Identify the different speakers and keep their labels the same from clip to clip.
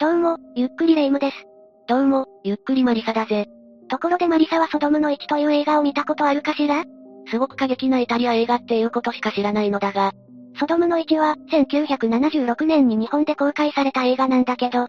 Speaker 1: どうも、ゆっくりレ夢ムです。
Speaker 2: どうも、ゆっくりマリサだぜ。
Speaker 1: ところでマリサはソドムの1という映画を見たことあるかしら？
Speaker 2: すごく過激なイタリア映画っていうことしか知らないのだが。
Speaker 1: ソドムの1は、1976年に日本で公開された映画なんだけど、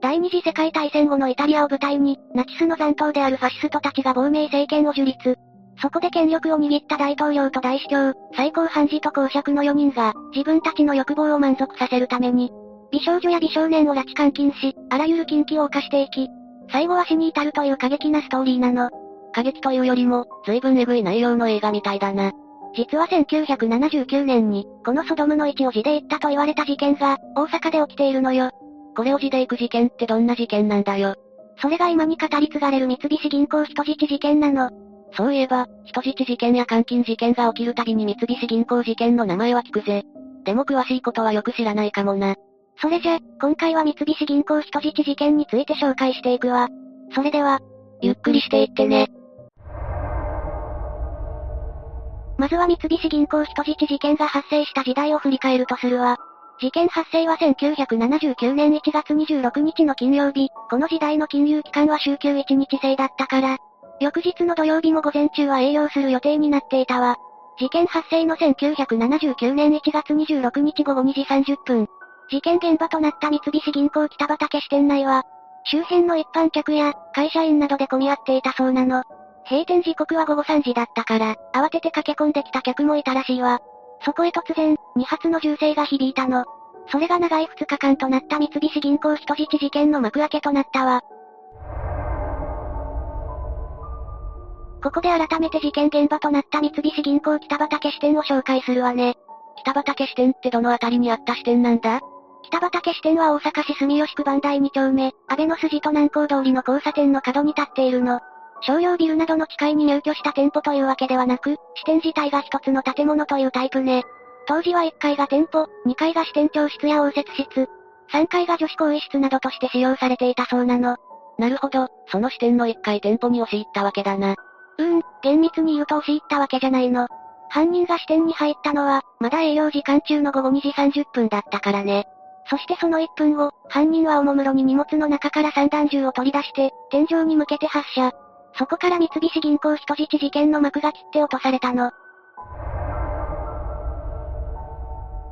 Speaker 1: 第二次世界大戦後のイタリアを舞台に、ナチスの残党であるファシストたちが亡命政権を樹立。そこで権力を握った大統領と大司教、最高判事と公爵の4人が、自分たちの欲望を満足させるために、美少女や美少年を拉致監禁し、あらゆる禁忌を犯していき、最後は死に至るという過激なストーリーなの。
Speaker 2: 過激というよりも、随分エグい内容の映画みたいだな。
Speaker 1: 実は1979年に、このソドムの位置を地で行ったと言われた事件が、大阪で起きているのよ。
Speaker 2: これを地で行く事件ってどんな事件なんだよ。
Speaker 1: それが今に語り継がれる三菱銀行人質事件なの。
Speaker 2: そういえば、人質事件や監禁事件が起きるたびに三菱銀行事件の名前は聞くぜ。でも詳しいことはよく知らないかもな。
Speaker 1: それじゃ、今回は三菱銀行人質事件について紹介していくわ。それでは、
Speaker 2: ゆっくりしていってね。
Speaker 1: まずは三菱銀行人質事件が発生した時代を振り返るとするわ。事件発生は1979年1月26日の金曜日、この時代の金融機関は週休1日制だったから、翌日の土曜日も午前中は営業する予定になっていたわ。事件発生の1979年1月26日午後2時30分、事件現場となった三菱銀行北畠支店内は、周辺の一般客や会社員などで混み合っていたそうなの。閉店時刻は午後3時だったから、慌てて駆け込んできた客もいたらしいわ。そこへ突然、2発の銃声が響いたの。それが長い2日間となった三菱銀行人質事件の幕開けとなったわ。ここで改めて事件現場となった三菱銀行北畠支店を紹介するわね。
Speaker 2: 北畠支店ってどのあたりにあった支店なんだ？
Speaker 1: 北畠支店は大阪市住吉区番台2丁目、安倍の筋と南高通りの交差点の角に立っているの。商用ビルなどの地階に入居した店舗というわけではなく、支店自体が一つの建物というタイプね。当時は1階が店舗、2階が支店長室や応接室、3階が女子更衣室などとして使用されていたそうなの。
Speaker 2: なるほど、その支店の1階店舗に押し入ったわけだな。
Speaker 1: うーん、厳密に言うと押し入ったわけじゃないの。犯人が支店に入ったのは、まだ営業時間中の午後2時30分だったからね。そしてその1分後、犯人はおもむろに荷物の中から散弾銃を取り出して、天井に向けて発射。そこから三菱銀行人質事件の幕が切って落とされたの。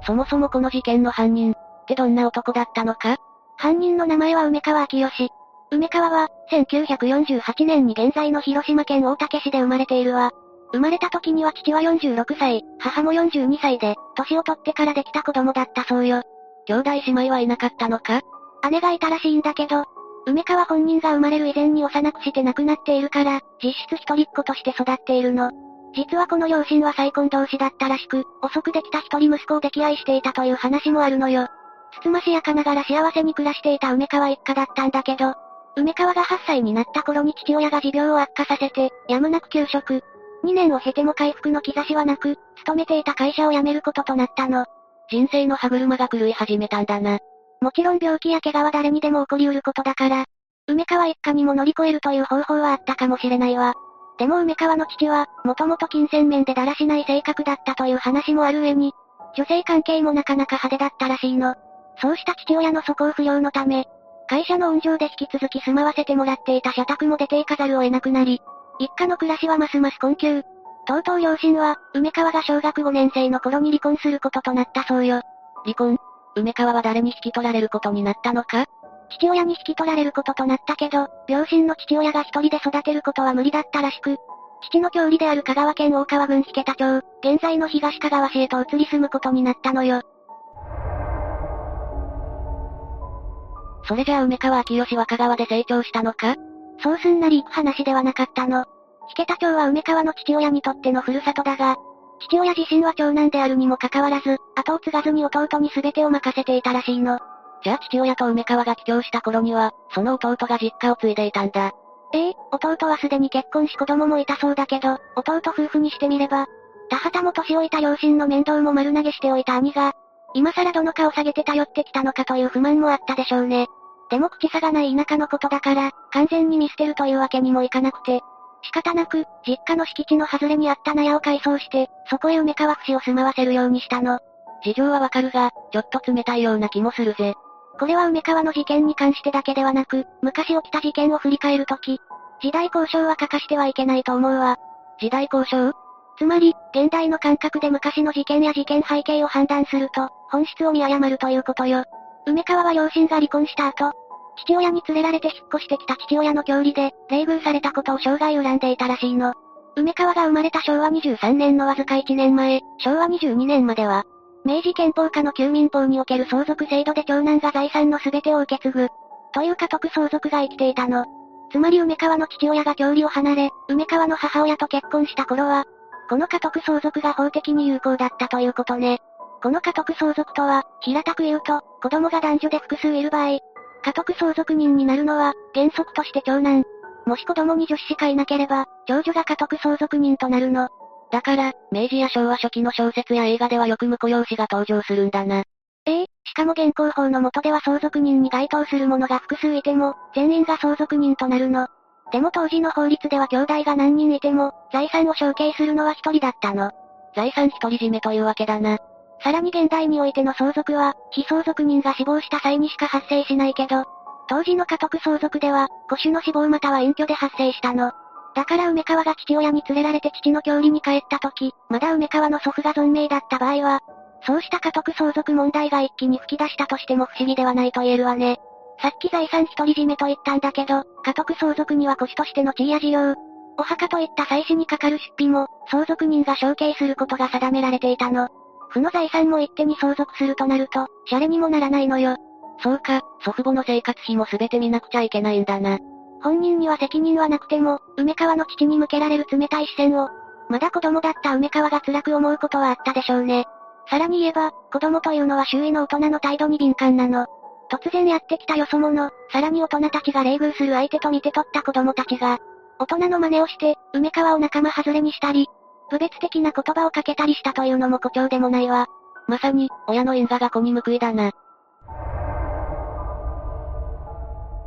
Speaker 2: そもそもこの事件の犯人、ってどんな男だったのか？
Speaker 1: 犯人の名前は梅川明義。梅川は、1948年に現在の広島県大竹市で生まれているわ。生まれた時には父は46歳、母も42歳で、年を取ってからできた子供だったそうよ。
Speaker 2: 兄弟姉妹はいなかったのか？
Speaker 1: 姉がいたらしいんだけど、梅川本人が生まれる以前に幼くして亡くなっているから、実質一人っ子として育っているの。実はこの両親は再婚同士だったらしく、遅くできた一人息子を溺愛していたという話もあるのよ。つつましやかながら幸せに暮らしていた梅川一家だったんだけど、梅川が8歳になった頃に父親が持病を悪化させて、やむなく休職。2年を経ても回復の兆しはなく、勤めていた会社を辞めることとなったの。
Speaker 2: 人生の歯車が狂い始めたんだな。
Speaker 1: もちろん病気や怪我は誰にでも起こりうることだから、梅川一家にも乗り越えるという方法はあったかもしれないわ。でも梅川の父は、もともと金銭面でだらしない性格だったという話もある上に、女性関係もなかなか派手だったらしいの。そうした父親の素行不良のため、会社の運上で引き続き住まわせてもらっていた社宅も出て行かざるを得なくなり、一家の暮らしはますます困窮。とうとう両親は、梅川が小学5年生の頃に離婚することとなったそうよ。
Speaker 2: 離婚？梅川は誰に引き取られることになったのか？
Speaker 1: 父親に引き取られることとなったけど、両親の父親が一人で育てることは無理だったらしく、父の郷里である香川県大川郡引田町、現在の東香川市へと移り住むことになったのよ。
Speaker 2: それじゃあ梅川明義は香川で成長したのか？
Speaker 1: そうすんなり行く話ではなかったの。引田町は梅川の父親にとってのふるさとだが、父親自身は長男であるにもかかわらず、後を継がずに弟に全てを任せていたらしいの。
Speaker 2: じゃあ父親と梅川が帰郷した頃には、その弟が実家を継いでいたんだ。
Speaker 1: ええ弟はすでに結婚し子供もいたそうだけど、弟夫婦にしてみれば、田畑も年老いた両親の面倒も丸投げしておいた兄が、今更どの顔下げて頼ってきたのかという不満もあったでしょうね。でも口差がない田舎のことだから、完全に見捨てるというわけにもいかなくて。仕方なく、実家の敷地の外れにあった納屋を改装して、そこへ梅川節を住まわせるようにしたの。
Speaker 2: 事情はわかるが、ちょっと冷たいような気もするぜ。
Speaker 1: これは梅川の事件に関してだけではなく、昔起きた事件を振り返るとき、時代交渉は欠かしてはいけないと思うわ。
Speaker 2: 時代交渉？
Speaker 1: つまり、現代の感覚で昔の事件や事件背景を判断すると、本質を見誤るということよ。梅川は両親が離婚した後、父親に連れられて引っ越してきた父親の郷里で、冷遇されたことを生涯恨んでいたらしいの。梅川が生まれた昭和23年のわずか1年前、昭和22年までは、明治憲法下の旧民法における相続制度で長男が財産の全てを受け継ぐ、という家督相続が生きていたの。つまり梅川の父親が郷里を離れ、梅川の母親と結婚した頃は、この家督相続が法的に有効だったということね。この家督相続とは、平たく言うと、子供が男女で複数いる場合、家督相続人になるのは、原則として長男。もし子供に女子しかいなければ、長女が家督相続人となるの。
Speaker 2: だから、明治や昭和初期の小説や映画ではよく婿養子が登場するんだな。
Speaker 1: ええしかも現行法の下では相続人に該当する者が複数いても、全員が相続人となるの。でも当時の法律では兄弟が何人いても、財産を承継するのは一人だったの。
Speaker 2: 財産独り占めというわけだな。
Speaker 1: さらに現代においての相続は、非相続人が死亡した際にしか発生しないけど、当時の家督相続では、子主の死亡または隠居で発生したの。だから梅川が父親に連れられて父の郷里に帰った時、まだ梅川の祖父が存命だった場合は、そうした家督相続問題が一気に吹き出したとしても不思議ではないと言えるわね。さっき財産独り占めと言ったんだけど、家督相続には腰としての地位や事業、お墓といった祭祀にかかる出費も、相続人が承継することが定められていたの。負の財産も一手に相続するとなると、シャレにもならないのよ。
Speaker 2: そうか、祖父母の生活費も全て見なくちゃいけないんだな。
Speaker 1: 本人には責任はなくても、梅川の父に向けられる冷たい視線を、まだ子供だった梅川が辛く思うことはあったでしょうね。さらに言えば、子供というのは周囲の大人の態度に敏感なの。突然やってきたよそ者、さらに大人たちが冷遇する相手と見て取った子供たちが、大人の真似をして、梅川を仲間外れにしたり、部別的な言葉をかけたりしたというのも誇張でもないわ。
Speaker 2: まさに、親の因果が子に報いだな。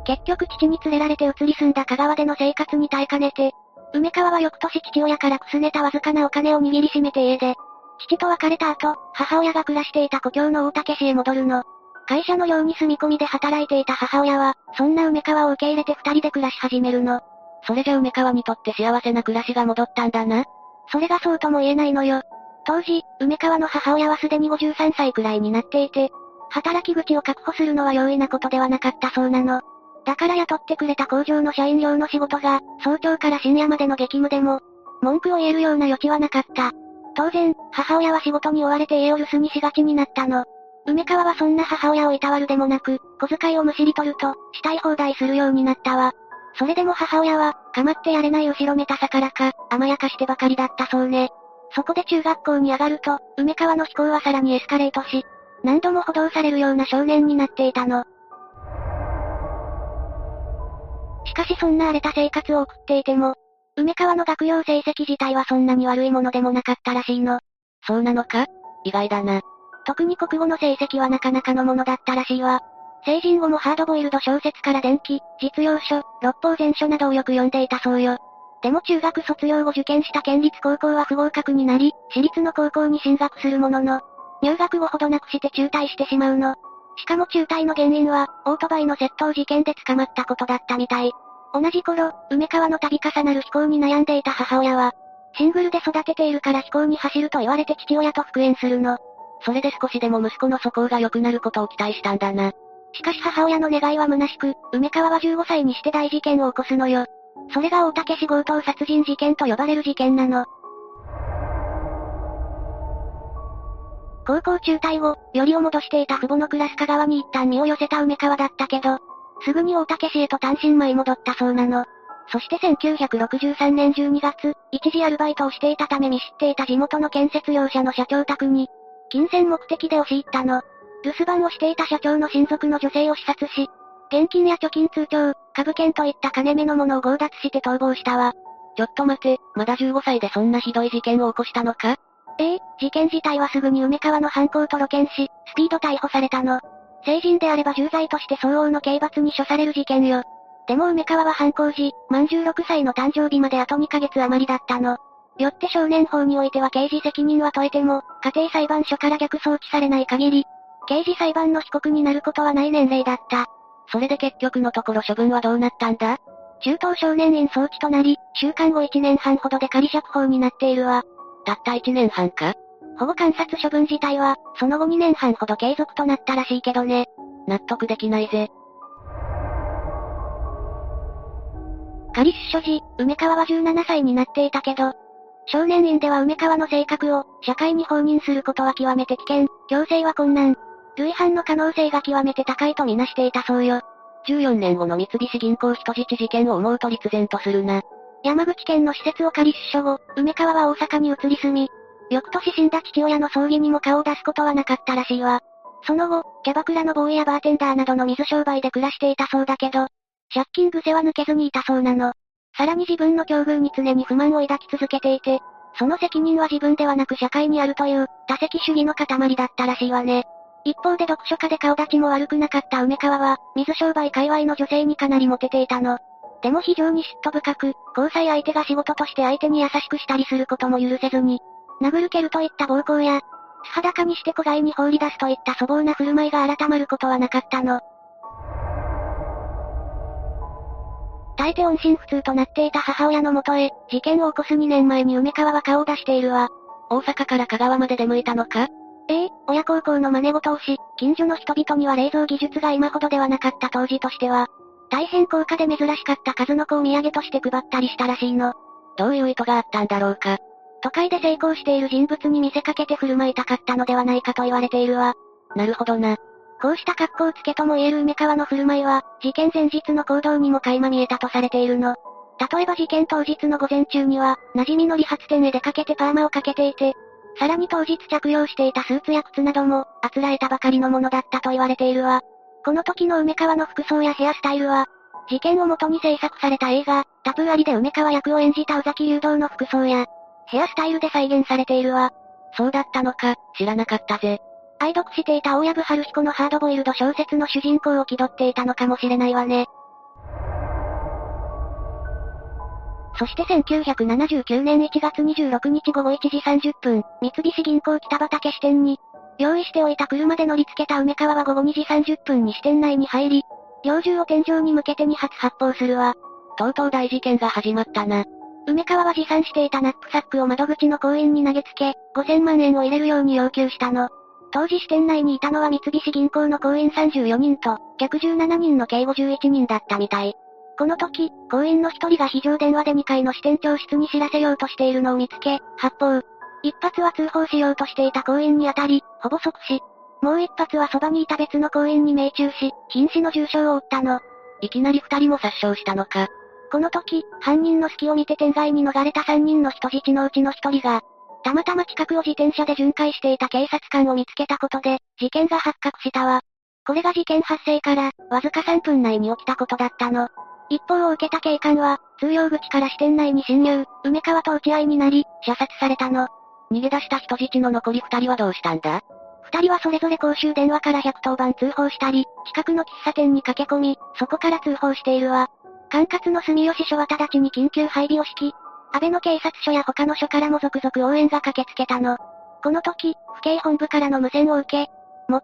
Speaker 1: 結局父に連れられて移り住んだ香川での生活に耐えかねて、梅川は翌年父親からくすねたわずかなお金を握りしめて家で、父と別れた後、母親が暮らしていた故郷の大竹市へ戻るの。会社のように住み込みで働いていた母親は、そんな梅川を受け入れて二人で暮らし始めるの。
Speaker 2: それじゃ梅川にとって幸せな暮らしが戻ったんだな。
Speaker 1: それがそうとも言えないのよ。当時、梅川の母親はすでに53歳くらいになっていて、働き口を確保するのは容易なことではなかったそうなの。だから雇ってくれた工場の社員用の仕事が、早朝から深夜までの激務でも、文句を言えるような余地はなかった。当然、母親は仕事に追われて家を留守にしがちになったの。梅川はそんな母親をいたわるでもなく、小遣いをむしり取ると、したい放題するようになったわ。それでも母親は、構ってやれない後ろめたさからか、甘やかしてばかりだったそうね。そこで中学校に上がると、梅川の飛行はさらにエスカレートし、何度も補導されるような少年になっていたの。しかしそんな荒れた生活を送っていても、梅川の学業成績自体はそんなに悪いものでもなかったらしいの。
Speaker 2: そうなのか？意外だな。
Speaker 1: 特に国語の成績はなかなかのものだったらしいわ。成人後もハードボイルド小説から電気、実用書、六法全書などをよく読んでいたそうよ。でも中学卒業後受験した県立高校は不合格になり、私立の高校に進学するものの、入学後ほどなくして中退してしまうの。しかも中退の原因は、オートバイの窃盗事件で捕まったことだったみたい。同じ頃、梅川の度重なる飛行に悩んでいた母親は、シングルで育てているから飛行に走ると言われて父親と復縁するの。
Speaker 2: それで少しでも息子の素行が良くなることを期待したんだな。
Speaker 1: しかし母親の願いは虚しく、梅川は15歳にして大事件を起こすのよ。それが大竹市強盗殺人事件と呼ばれる事件なの。高校中退後、よりを戻していた父母の暮らす香川に一旦身を寄せた梅川だったけど、すぐに大竹市へと単身舞い戻ったそうなの。そして1963年12月、一時アルバイトをしていたため見知っていた地元の建設業者の社長宅に、金銭目的で押し入ったの。留守番をしていた社長の親族の女性を視察し、現金や貯金通帳、株券といった金目のものを強奪して逃亡したわ。
Speaker 2: ちょっと待て、まだ15歳でそんなひどい事件を起こしたのか？
Speaker 1: ええ、事件自体はすぐに梅川の犯行と露見し、スピード逮捕されたの。成人であれば重罪として相応の刑罰に処される事件よ。でも梅川は犯行時、満16歳の誕生日まであと2ヶ月余りだったの。よって少年法においては刑事責任は問えても、家庭裁判所から逆送致されない限り、刑事裁判の被告になることはない年齢だった。
Speaker 2: それで結局のところ処分はどうなったんだ？
Speaker 1: 中等少年院送致となり、週間後1年半ほどで仮釈放になっているわ。
Speaker 2: たった1年半か？
Speaker 1: 保護観察処分自体は、その後2年半ほど継続となったらしいけどね。
Speaker 2: 納得できないぜ。
Speaker 1: 仮出所時、梅川は17歳になっていたけど、少年院では梅川の性格を、社会に放任することは極めて危険、強制は困難。類犯の可能性が極めて高いとみなしていたそうよ。
Speaker 2: 14年後の三菱銀行人質事件を思うと立然とするな。
Speaker 1: 山口県の施設を仮出所後、梅川は大阪に移り住み、翌年死んだ父親の葬儀にも顔を出すことはなかったらしいわ。その後、キャバクラのボーイやバーテンダーなどの水商売で暮らしていたそうだけど、借金癖は抜けずにいたそうなの。さらに自分の境遇に常に不満を抱き続けていて、その責任は自分ではなく社会にあるという、多責主義の塊だったらしいわね。一方で読書家で顔立ちも悪くなかった梅川は、水商売界隈の女性にかなりモテていたの。でも非常に嫉妬深く、交際相手が仕事として相手に優しくしたりすることも許せずに、殴る蹴るといった暴行や、素裸にして子飼いに放り出すといった粗暴な振る舞いが改まることはなかったの。大抵音信不通となっていた母親のもとへ、事件を起こす2年前に梅川は顔を出しているわ。
Speaker 2: 大阪から香川まで出向いたのか？
Speaker 1: ええ、親孝行の真似事をし、近所の人々には冷蔵技術が今ほどではなかった当時としては、大変高価で珍しかった数の子を土産として配ったりしたらしいの。
Speaker 2: どういう意図があったんだろうか。
Speaker 1: 都会で成功している人物に見せかけて振る舞いたかったのではないかと言われているわ。
Speaker 2: なるほどな。
Speaker 1: こうした格好つけとも言える梅川の振る舞いは、事件前日の行動にも垣間見えたとされているの。例えば事件当日の午前中には、馴染みの理髪店へ出かけてパーマをかけていて、さらに当日着用していたスーツや靴なども、あつらえたばかりのものだったと言われているわ。この時の梅川の服装やヘアスタイルは、事件を元に制作された映画、タプーアリで梅川役を演じた宇崎竜道の服装や、ヘアスタイルで再現されているわ。
Speaker 2: そうだったのか、知らなかったぜ。
Speaker 1: 愛読していた大藪春彦のハードボイルド小説の主人公を気取っていたのかもしれないわね。そして1979年1月26日午後1時30分、三菱銀行北畑支店に、用意しておいた車で乗り付けた梅川は午後2時30分に支店内に入り、猟銃を天井に向けて2発発砲するわ。
Speaker 2: とうとう大事件が始まったな。
Speaker 1: 梅川は持参していたナップサックを窓口の行員に投げつけ、5000万円を入れるように要求したの。当時支店内にいたのは三菱銀行の行員34人と、客17人の計51人だったみたい。この時、行員の一人が非常電話で2階の支店長室に知らせようとしているのを見つけ、発砲。一発は通報しようとしていた行員に当たり、ほぼ即死。もう一発はそばにいた別の行員に命中し、瀕死の重傷を負ったの。
Speaker 2: いきなり二人も殺傷したのか。
Speaker 1: この時、犯人の隙を見て天外に逃れた三人の人質のうちの一人が、たまたま近くを自転車で巡回していた警察官を見つけたことで、事件が発覚したわ。これが事件発生から、わずか3分内に起きたことだったの。一報を受けた警官は、通用口から支店内に侵入、梅川と打ち合いになり、射殺されたの。
Speaker 2: 逃げ出した人質の残り二人はどうしたんだ？
Speaker 1: 二人はそれぞれ公衆電話から110番通報したり、近くの喫茶店に駆け込み、そこから通報しているわ。管轄の住吉署は直ちに緊急配備を敷き、安倍の警察署や他の署からも続々応援が駆けつけたの。この時、府警本部からの無線を受け、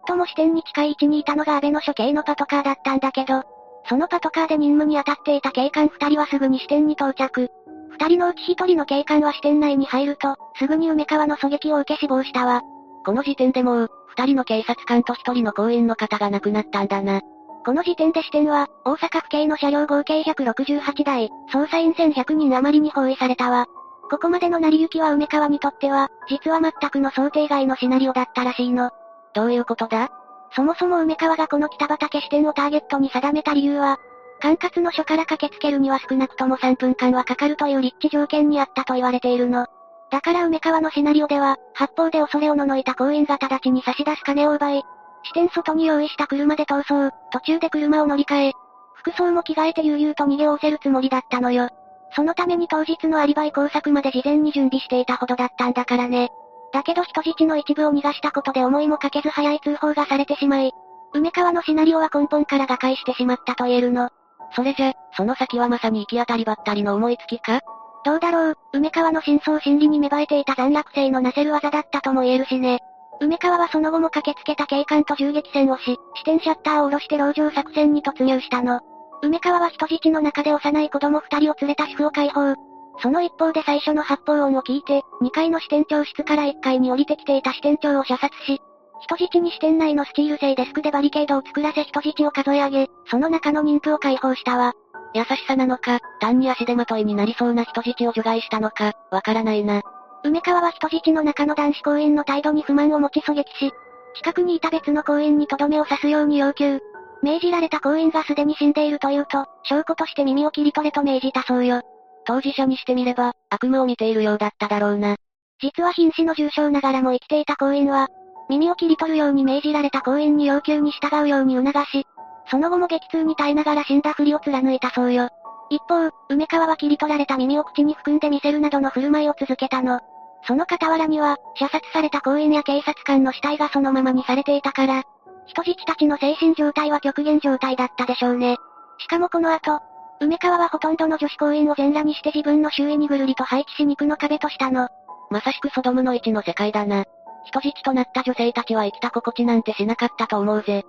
Speaker 1: 最も支店に近い位置にいたのが安倍の署警のパトカーだったんだけど、そのパトカーで任務に当たっていた警官二人はすぐに支店に到着。二人のうち一人の警官は支店内に入ると、すぐに梅川の狙撃を受け死亡したわ。
Speaker 2: この時点でもう、二人の警察官と一人の行員の方が亡くなったんだな。
Speaker 1: この時点で支店は、大阪府警の車両合計168台、捜査員1100人余りに包囲されたわ。ここまでの成り行きは梅川にとっては、実は全くの想定外のシナリオだったらしいの。
Speaker 2: どういうことだ？
Speaker 1: そもそも梅川がこの北畠支店をターゲットに定めた理由は、管轄の署から駆けつけるには少なくとも3分間はかかるという立地条件にあったと言われているの。だから梅川のシナリオでは、発砲で恐れをののいた行員が直ちに差し出す金を奪い、支店外に用意した車で逃走、途中で車を乗り換え、服装も着替えて悠々と逃げおせるつもりだったのよ。そのために当日のアリバイ工作まで事前に準備していたほどだったんだからね。だけど人質の一部を逃がしたことで思いもかけず早い通報がされてしまい、梅川のシナリオは根本から瓦解してしまったと言えるの。
Speaker 2: それじゃ、その先はまさに行き当たりばったりの思いつきか？
Speaker 1: どうだろう、梅川の真相心理に芽生えていた残落性のなせる技だったとも言えるしね。梅川はその後も駆けつけた警官と銃撃戦をし、支店シャッターを下ろして籠城作戦に突入したの。梅川は人質の中で幼い子供二人を連れた主婦を解放。その一方で最初の発砲音を聞いて、2階の支店長室から1階に降りてきていた支店長を射殺し、人質に支店内のスチール製デスクでバリケードを作らせ人質を数え上げ、その中の妊婦を解放したわ。
Speaker 2: 優しさなのか、単に足手まといになりそうな人質を除外したのか、わからないな。
Speaker 1: 梅川は人質の中の男子行員の態度に不満を持ち狙撃し、近くにいた別の行員にとどめを刺すように要求。命じられた行員がすでに死んでいるというと、証拠として耳を切り取れと命じたそうよ。
Speaker 2: 当事者にしてみれば、悪夢を見ているようだっただろうな。
Speaker 1: 実は瀕死の重傷ながらも生きていた行員は、耳を切り取るように命じられた行員に要求に従うように促し、その後も激痛に耐えながら死んだふりを貫いたそうよ。一方、梅川は切り取られた耳を口に含んで見せるなどの振る舞いを続けたの。その傍らには、射殺された行員や警察官の死体がそのままにされていたから、人質たちの精神状態は極限状態だったでしょうね。しかもこの後、梅川はほとんどの女子行員を全裸にして自分の周囲にぐるりと配置し肉の壁としたの。
Speaker 2: まさしくソドムの一の世界だな。人質となった女性たちは生きた心地なんてしなかったと思うぜ。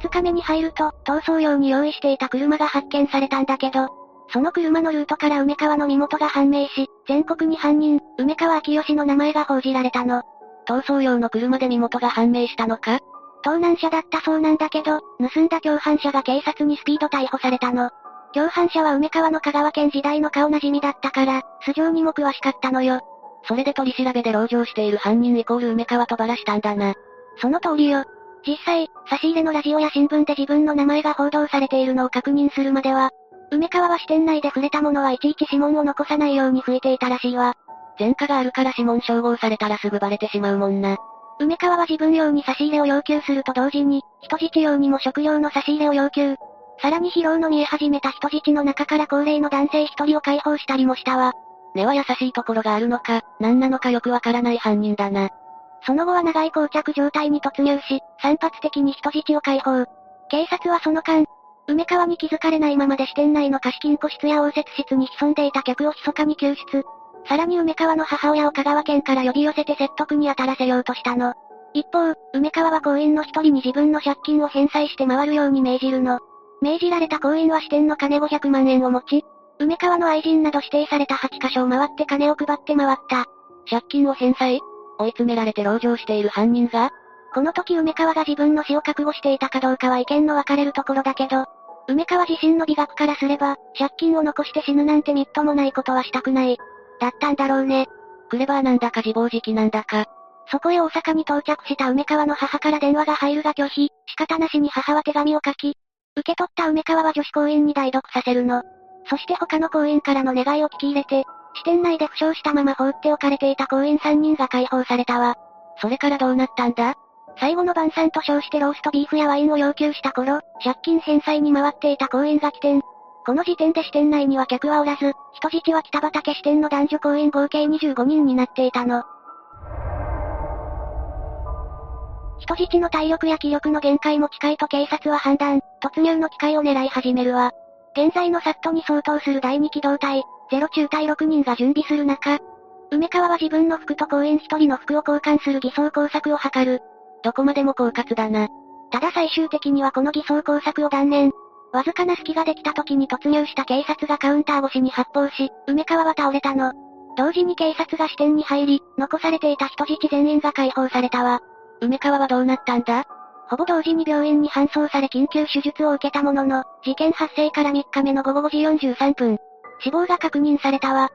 Speaker 1: 二日目に入ると、逃走用に用意していた車が発見されたんだけど、その車のルートから梅川の身元が判明し、全国に犯人、梅川明義の名前が報じられたの。
Speaker 2: 逃走用の車で身元が判明したのか？
Speaker 1: 盗難車だったそうなんだけど、盗んだ共犯者が警察にスピード逮捕されたの。共犯者は梅川の香川県時代の顔なじみだったから、素性にも詳しかったのよ。
Speaker 2: それで取り調べで籠城している犯人イコール梅川とばらしたんだな。
Speaker 1: その通りよ。実際、差し入れのラジオや新聞で自分の名前が報道されているのを確認するまでは、梅川は支店内で触れたものはいちいち指紋を残さないように拭いていたらしいわ。
Speaker 2: 前科があるから指紋照合されたらすぐバレてしまうもんな。
Speaker 1: 梅川は自分用に差し入れを要求すると同時に、人質用にも食料の差し入れを要求。さらに疲労の見え始めた人質の中から高齢の男性一人を解放したりもしたわ。
Speaker 2: 根は優しいところがあるのか、何なのかよくわからない犯人だな。
Speaker 1: その後は長い膠着状態に突入し、散発的に人質を解放。警察はその間、梅川に気づかれないままで支店内の貸金庫室や応接室に潜んでいた客を密かに救出。さらに梅川の母親を香川県から呼び寄せて説得に当たらせようとしたの。一方、梅川は行員の一人に自分の借金を返済して回るように命じるの。命じられた行員は支店の金500万円を持ち、梅川の愛人など指定された8カ所を回って金を配って回った。
Speaker 2: 借金を返済？追い詰められて籠城している犯人が？
Speaker 1: この時梅川が自分の死を覚悟していたかどうかは意見の分かれるところだけど、梅川自身の美学からすれば、借金を残して死ぬなんてみっともないことはしたくない。だったんだろうね。
Speaker 2: クレバーなんだか自暴自棄なんだか。
Speaker 1: そこへ大阪に到着した梅川の母から電話が入るが拒否、仕方なしに母は手紙を書き、受け取った梅川は女子行員に代読させるの。そして他の行員からの願いを聞き入れて、支店内で負傷したまま放っておかれていた行員3人が解放されたわ。
Speaker 2: それからどうなったんだ？
Speaker 1: 最後の晩餐と称してローストビーフやワインを要求した頃、借金返済に回っていた行員が起点。この時点で支店内には客はおらず、人質は北畠支店の男女行員合計25人になっていたの。人質の体力や気力の限界も近いと警察は判断、突入の機会を狙い始めるわ。現在のサットに相当する第2機動隊、ゼロ中隊6人が準備する中、梅川は自分の服と行員1人の服を交換する偽装工作を図る。
Speaker 2: どこまでも狡猾だな。
Speaker 1: ただ最終的にはこの偽装工作を断念。わずかな隙ができた時に突入した警察がカウンター越しに発砲し、梅川は倒れたの。同時に警察が支店に入り、残されていた人質全員が解放されたわ。
Speaker 2: 梅川はどうなったんだ？
Speaker 1: ほぼ同時に病院に搬送され緊急手術を受けたものの、事件発生から3日目の午後5時43分、死亡が確認されたわ。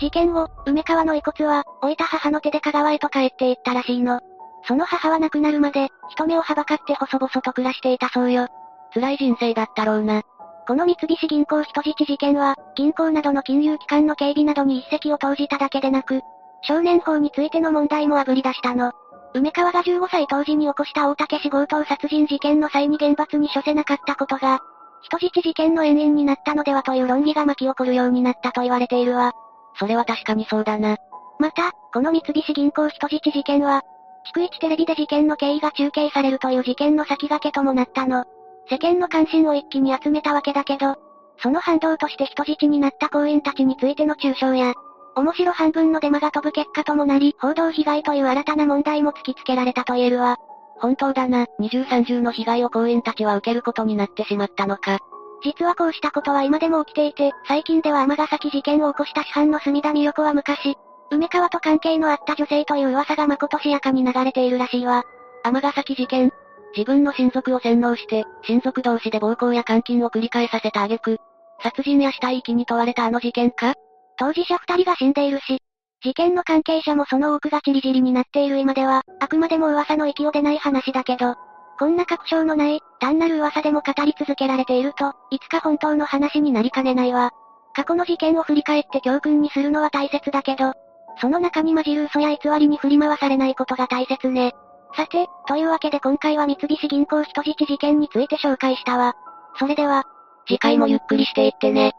Speaker 1: 事件後、梅川の遺骨は、置いた母の手で香川へと帰っていったらしいの。その母は亡くなるまで、人目をはばかって細々と暮らしていたそうよ。
Speaker 2: 辛い人生だったろうな。
Speaker 1: この三菱銀行人質事件は、銀行などの金融機関の警備などに一石を投じただけでなく、少年法についての問題もあぶり出したの。梅川が15歳当時に起こした大竹市強盗殺人事件の際に厳罰に処せなかったことが、人質事件の遠因になったのではという論議が巻き起こるようになったと言われているわ。
Speaker 2: それは確かにそうだな。
Speaker 1: また、この三菱銀行人質事件は、逐一テレビで事件の経緯が中継されるという事件の先駆けともなったの。世間の関心を一気に集めたわけだけど、その反動として人質になった行員たちについての中傷や、面白半分のデマが飛ぶ結果ともなり、報道被害という新たな問題も突きつけられたと言えるわ。
Speaker 2: 本当だな、二重三重の被害を行員たちは受けることになってしまったのか。
Speaker 1: 実はこうしたことは今でも起きていて、最近では尼崎事件を起こした市販の隅田美代子は昔、梅川と関係のあった女性という噂がまことしやかに流れているらしいわ。
Speaker 2: 尼崎事件自分の親族を洗脳して、親族同士で暴行や監禁を繰り返させた挙句、殺人や死体遺棄に問われたあの事件か？
Speaker 1: 当事者二人が死んでいるし、事件の関係者もその多くがチリチリになっている今では、あくまでも噂の域を出ない話だけど、こんな確証のない、単なる噂でも語り続けられていると、いつか本当の話になりかねないわ。過去の事件を振り返って教訓にするのは大切だけど、その中に混じる嘘や偽りに振り回されないことが大切ね。さて、というわけで今回は三菱銀行人質事件について紹介したわ。それでは、
Speaker 2: 次回もゆっくりしていってね。